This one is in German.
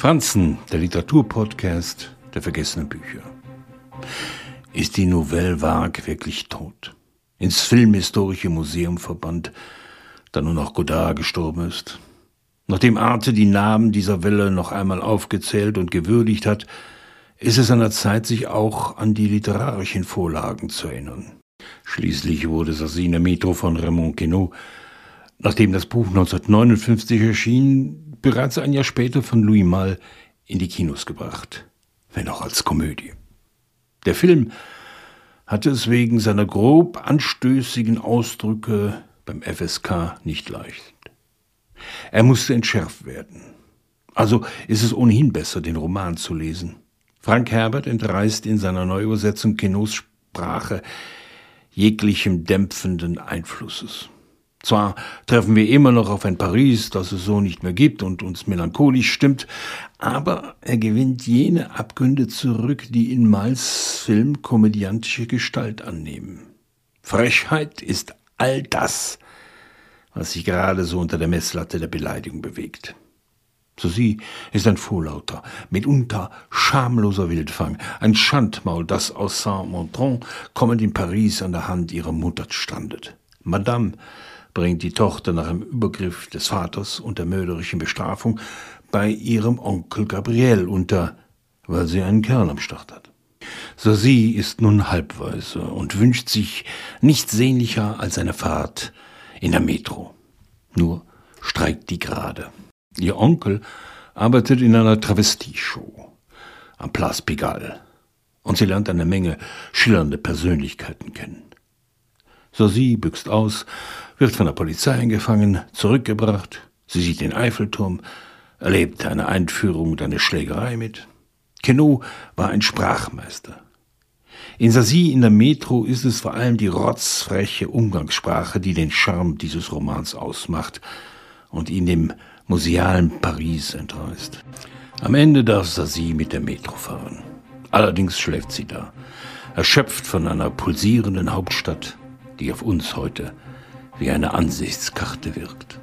Franzen, der Literaturpodcast der vergessenen Bücher. Ist die Nouvelle Vague wirklich tot? Ins Filmhistorische Museum verbannt, da nur noch Godard gestorben ist? Nachdem Arte die Namen dieser Welle noch einmal aufgezählt und gewürdigt hat, ist es an der Zeit, sich auch an die literarischen Vorlagen zu erinnern. Schließlich wurde Sassine Metro von Raymond Queneau, nachdem das Buch 1959 erschien, bereits ein Jahr später von Louis Malle in die Kinos gebracht, wenn auch als Komödie. Der Film hatte es wegen seiner grob anstößigen Ausdrücke beim FSK nicht leicht. Er musste entschärft werden. Also ist es ohnehin besser, den Roman zu lesen. Frank Herbert entreißt in seiner Neuübersetzung Kenos Sprache jeglichem dämpfenden Einflusses. Zwar treffen wir immer noch auf ein Paris, das es so nicht mehr gibt und uns melancholisch stimmt, aber er gewinnt jene Abgründe zurück, die in Mals Film komödiantische Gestalt annehmen. Frechheit ist all das, was sich gerade so unter der Messlatte der Beleidigung bewegt. So sie ist ein vorlauter, mitunter schamloser Wildfang, ein Schandmaul, das aus Saint-Montron kommend in Paris an der Hand ihrer Mutter strandet. Madame bringt die Tochter nach dem Übergriff des Vaters und der mörderischen Bestrafung bei ihrem Onkel Gabriel unter, weil sie einen Kerl am Start hat. Sasie ist nun halbweise und wünscht sich nichts sehnlicher als eine Fahrt in der Metro. Nur streikt die gerade. Ihr Onkel arbeitet in einer Travestieshow am Place Pigalle und sie lernt eine Menge schillernde Persönlichkeiten kennen. Sasie büxt aus, wird von der Polizei eingefangen, zurückgebracht. Sie sieht den Eiffelturm, erlebt eine Einführung und eine Schlägerei mit. Queneau war ein Sprachmeister. In Sasie in der Metro ist es vor allem die rotzfreche Umgangssprache, die den Charme dieses Romans ausmacht und ihn dem musealen Paris entreißt. Am Ende darf Sasie mit der Metro fahren. Allerdings schläft sie da, erschöpft von einer pulsierenden Hauptstadt, die auf uns heute wie eine Ansichtskarte wirkt.